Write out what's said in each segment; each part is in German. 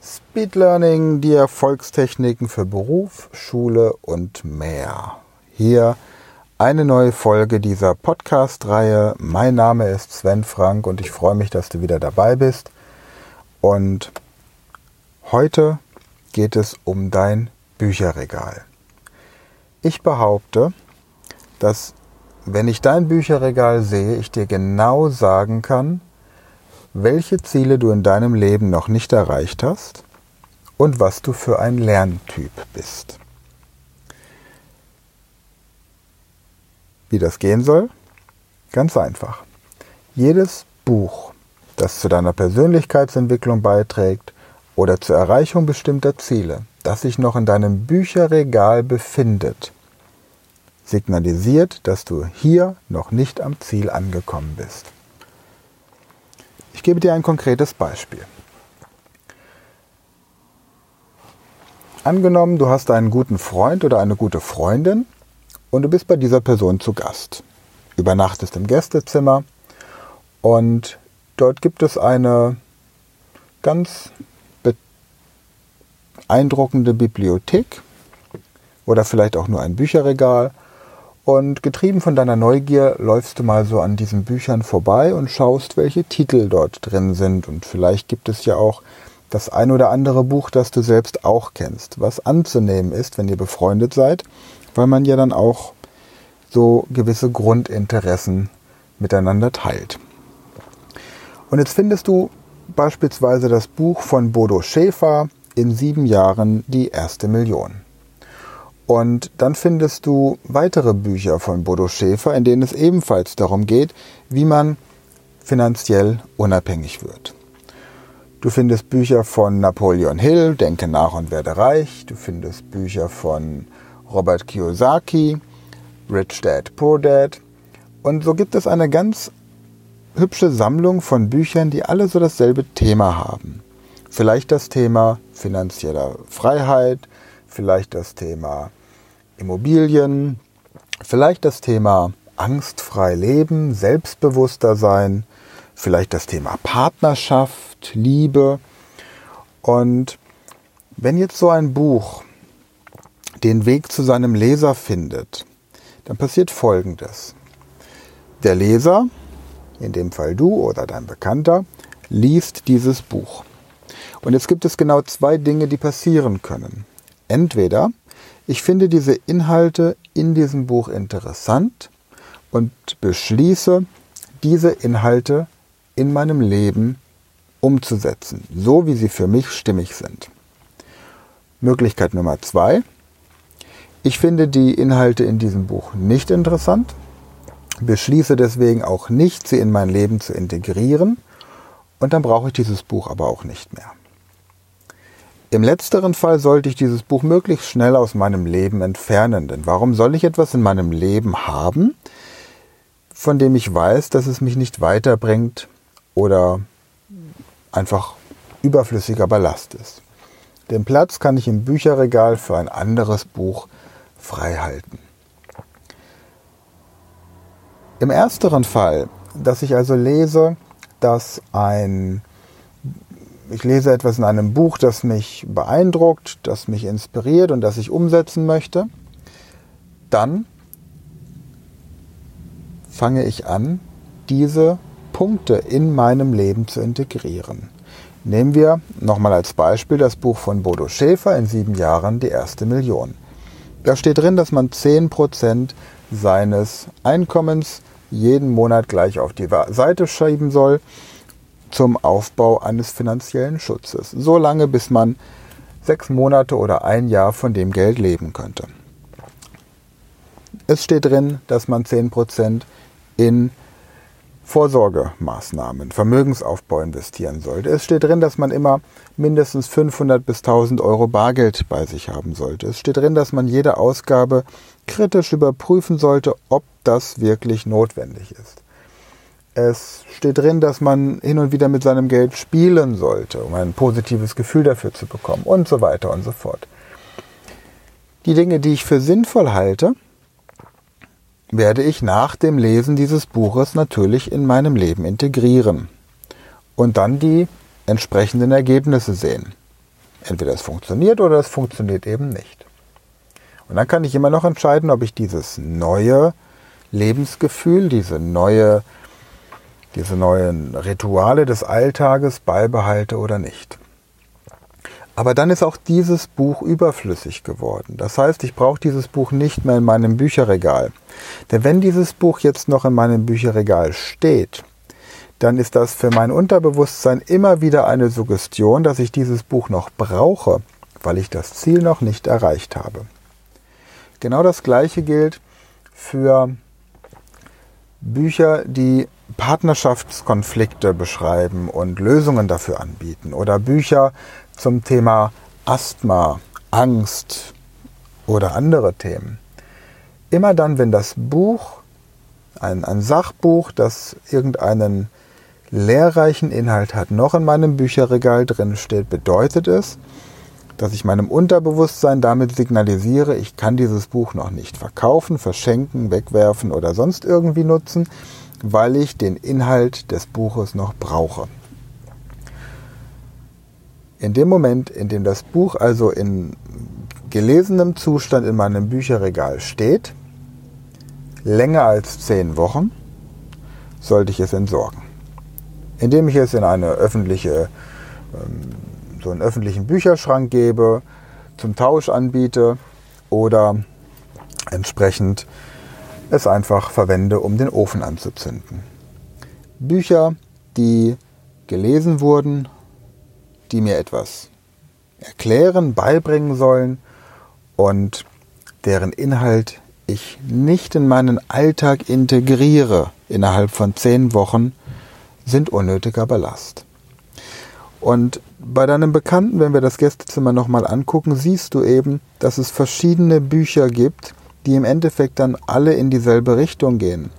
Speed Learning, die Erfolgstechniken für Beruf, Schule und mehr. Hier eine neue Folge dieser Podcast-Reihe. Mein Name ist Sven Frank und ich freue mich, dass du wieder dabei bist. Und heute geht es um dein Bücherregal. Ich behaupte, dass wenn ich dein Bücherregal sehe, ich dir genau sagen kann, welche Ziele du in deinem Leben noch nicht erreicht hast und was du für ein Lerntyp bist. Wie das gehen soll? Ganz einfach. Jedes Buch, das zu deiner Persönlichkeitsentwicklung beiträgt oder zur Erreichung bestimmter Ziele, das sich noch in deinem Bücherregal befindet, signalisiert, dass du hier noch nicht am Ziel angekommen bist. Ich gebe dir ein konkretes Beispiel. Angenommen, du hast einen guten Freund oder eine gute Freundin und du bist bei dieser Person zu Gast. Übernachtest im Gästezimmer und dort gibt es eine ganz beeindruckende Bibliothek oder vielleicht auch nur ein Bücherregal und getrieben von deiner Neugier läufst du mal so an diesen Büchern vorbei und schaust, welche Titel dort drin sind. Und vielleicht gibt es ja auch das ein oder andere Buch, das du selbst auch kennst, was anzunehmen ist, wenn ihr befreundet seid, weil man ja dann auch so gewisse Grundinteressen miteinander teilt. Und jetzt findest du beispielsweise das Buch von Bodo Schäfer in sieben Jahren die erste Million. Und dann findest du weitere Bücher von Bodo Schäfer, in denen es ebenfalls darum geht, wie man finanziell unabhängig wird. Du findest Bücher von Napoleon Hill, Denke nach und werde reich. Du findest Bücher von Robert Kiyosaki, Rich Dad, Poor Dad. Und so gibt es eine ganz hübsche Sammlung von Büchern, die alle so dasselbe Thema haben. Vielleicht das Thema finanzieller Freiheit, vielleicht das Thema Immobilien, vielleicht das Thema angstfrei leben, selbstbewusster sein, vielleicht das Thema Partnerschaft, Liebe. Und wenn jetzt so ein Buch den Weg zu seinem Leser findet, dann passiert Folgendes. Der Leser, in dem Fall du oder dein Bekannter, liest dieses Buch. Und jetzt gibt es genau zwei Dinge, die passieren können. Entweder ich finde diese Inhalte in diesem Buch interessant und beschließe, diese Inhalte in meinem Leben umzusetzen, so wie sie für mich stimmig sind. Möglichkeit Nummer zwei. Ich finde die Inhalte in diesem Buch nicht interessant, beschließe deswegen auch nicht, sie in mein Leben zu integrieren und dann brauche ich dieses Buch aber auch nicht mehr. Im letzteren Fall sollte ich dieses Buch möglichst schnell aus meinem Leben entfernen, denn warum soll ich etwas in meinem Leben haben, von dem ich weiß, dass es mich nicht weiterbringt oder einfach überflüssiger Ballast ist. Den Platz kann ich im Bücherregal für ein anderes Buch frei halten. Im ersteren Fall, dass ich also lese, dass ein ich lese etwas in einem Buch, das mich beeindruckt, das mich inspiriert und das ich umsetzen möchte, dann fange ich an, diese Punkte in meinem Leben zu integrieren. Nehmen wir nochmal als Beispiel das Buch von Bodo Schäfer in sieben Jahren die erste Million. Da steht drin, dass man 10% seines Einkommens jeden Monat gleich auf die Seite schieben soll zum Aufbau eines finanziellen Schutzes. So lange, bis man sechs Monate oder ein Jahr von dem Geld leben könnte. Es steht drin, dass man 10% in Vorsorgemaßnahmen, Vermögensaufbau investieren sollte. Es steht drin, dass man immer mindestens 500 bis 1000 Euro Bargeld bei sich haben sollte. Es steht drin, dass man jede Ausgabe kritisch überprüfen sollte, ob das wirklich notwendig ist. Es steht drin, dass man hin und wieder mit seinem Geld spielen sollte, um ein positives Gefühl dafür zu bekommen und so weiter und so fort. Die Dinge, die ich für sinnvoll halte, werde ich nach dem Lesen dieses Buches natürlich in meinem Leben integrieren und dann die entsprechenden Ergebnisse sehen. Entweder es funktioniert oder es funktioniert eben nicht. Und dann kann ich immer noch entscheiden, ob ich dieses neue Lebensgefühl, diese neue, diese neuen Rituale des Alltages beibehalte oder nicht. Aber dann ist auch dieses Buch überflüssig geworden. Das heißt, ich brauche dieses Buch nicht mehr in meinem Bücherregal. Denn wenn dieses Buch jetzt noch in meinem Bücherregal steht, dann ist das für mein Unterbewusstsein immer wieder eine Suggestion, dass ich dieses Buch noch brauche, weil ich das Ziel noch nicht erreicht habe. Genau das Gleiche gilt für Bücher, die Partnerschaftskonflikte beschreiben und Lösungen dafür anbieten oder Bücher zum Thema Asthma, Angst oder andere Themen. Immer dann, wenn das Buch, ein, ein Sachbuch, das irgendeinen lehrreichen Inhalt hat, noch in meinem Bücherregal drin steht, bedeutet es, dass ich meinem Unterbewusstsein damit signalisiere, ich kann dieses Buch noch nicht verkaufen, verschenken, wegwerfen oder sonst irgendwie nutzen, weil ich den Inhalt des Buches noch brauche. In dem Moment, in dem das Buch also in gelesenem Zustand in meinem Bücherregal steht, länger als zehn Wochen, sollte ich es entsorgen. Indem ich es in eine öffentliche ähm, so einen öffentlichen Bücherschrank gebe, zum Tausch anbiete oder entsprechend es einfach verwende, um den Ofen anzuzünden. Bücher, die gelesen wurden, die mir etwas erklären, beibringen sollen und deren Inhalt ich nicht in meinen Alltag integriere innerhalb von zehn Wochen, sind unnötiger Ballast. Und bei deinem Bekannten, wenn wir das Gästezimmer nochmal angucken, siehst du eben, dass es verschiedene Bücher gibt, die im Endeffekt dann alle in dieselbe Richtung gehen.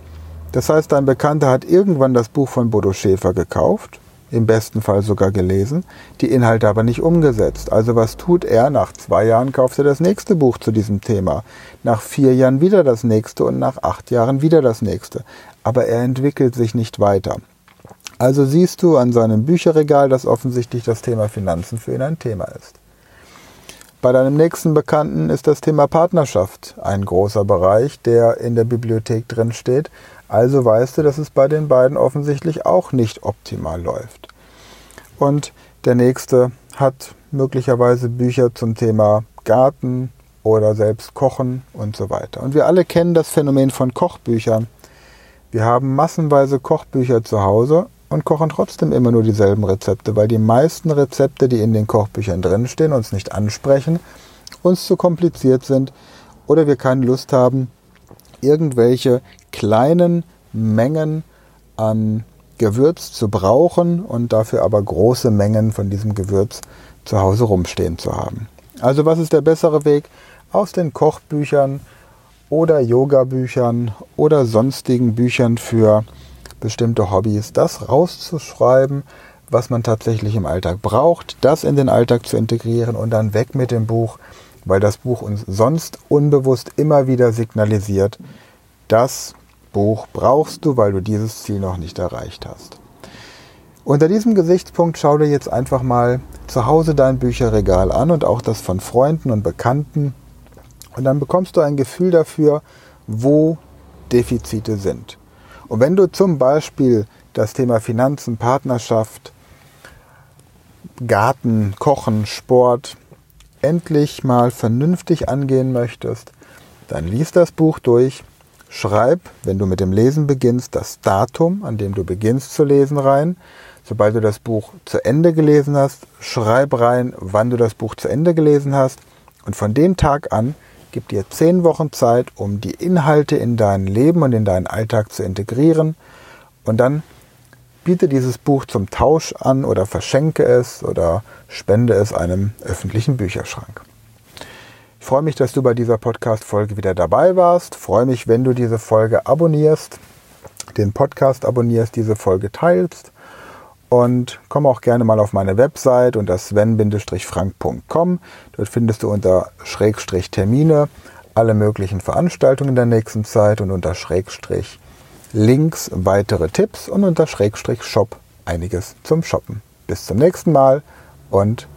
Das heißt, dein Bekannter hat irgendwann das Buch von Bodo Schäfer gekauft, im besten Fall sogar gelesen, die Inhalte aber nicht umgesetzt. Also was tut er? Nach zwei Jahren kauft er das nächste Buch zu diesem Thema. Nach vier Jahren wieder das nächste und nach acht Jahren wieder das nächste. Aber er entwickelt sich nicht weiter. Also siehst du an seinem Bücherregal, dass offensichtlich das Thema Finanzen für ihn ein Thema ist. Bei deinem nächsten Bekannten ist das Thema Partnerschaft ein großer Bereich, der in der Bibliothek drin steht. Also weißt du, dass es bei den beiden offensichtlich auch nicht optimal läuft. Und der nächste hat möglicherweise Bücher zum Thema Garten oder selbst Kochen und so weiter. Und wir alle kennen das Phänomen von Kochbüchern. Wir haben massenweise Kochbücher zu Hause und kochen trotzdem immer nur dieselben Rezepte, weil die meisten Rezepte, die in den Kochbüchern drinstehen, uns nicht ansprechen, uns zu kompliziert sind oder wir keine Lust haben, irgendwelche kleinen Mengen an Gewürz zu brauchen und dafür aber große Mengen von diesem Gewürz zu Hause rumstehen zu haben. Also was ist der bessere Weg? Aus den Kochbüchern oder Yoga-Büchern oder sonstigen Büchern für bestimmte Hobbys, das rauszuschreiben, was man tatsächlich im Alltag braucht, das in den Alltag zu integrieren und dann weg mit dem Buch, weil das Buch uns sonst unbewusst immer wieder signalisiert, das Buch brauchst du, weil du dieses Ziel noch nicht erreicht hast. Unter diesem Gesichtspunkt schau dir jetzt einfach mal zu Hause dein Bücherregal an und auch das von Freunden und Bekannten. Und dann bekommst du ein Gefühl dafür, wo Defizite sind. Und wenn du zum Beispiel das Thema Finanzen, Partnerschaft, Garten, Kochen, Sport endlich mal vernünftig angehen möchtest, dann lies das Buch durch, schreib, wenn du mit dem Lesen beginnst, das Datum, an dem du beginnst zu lesen rein. Sobald du das Buch zu Ende gelesen hast, schreib rein, wann du das Buch zu Ende gelesen hast. Und von dem Tag an Gib dir zehn Wochen Zeit, um die Inhalte in dein Leben und in deinen Alltag zu integrieren. Und dann biete dieses Buch zum Tausch an oder verschenke es oder spende es einem öffentlichen Bücherschrank. Ich freue mich, dass du bei dieser Podcast-Folge wieder dabei warst. Ich freue mich, wenn du diese Folge abonnierst, den Podcast abonnierst, diese Folge teilst und komm auch gerne mal auf meine Website unter sven-frank.com. Dort findest du unter Schrägstrich Termine alle möglichen Veranstaltungen in der nächsten Zeit und unter Schrägstrich Links weitere Tipps und unter Schrägstrich Shop einiges zum Shoppen. Bis zum nächsten Mal und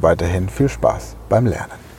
weiterhin viel Spaß beim Lernen.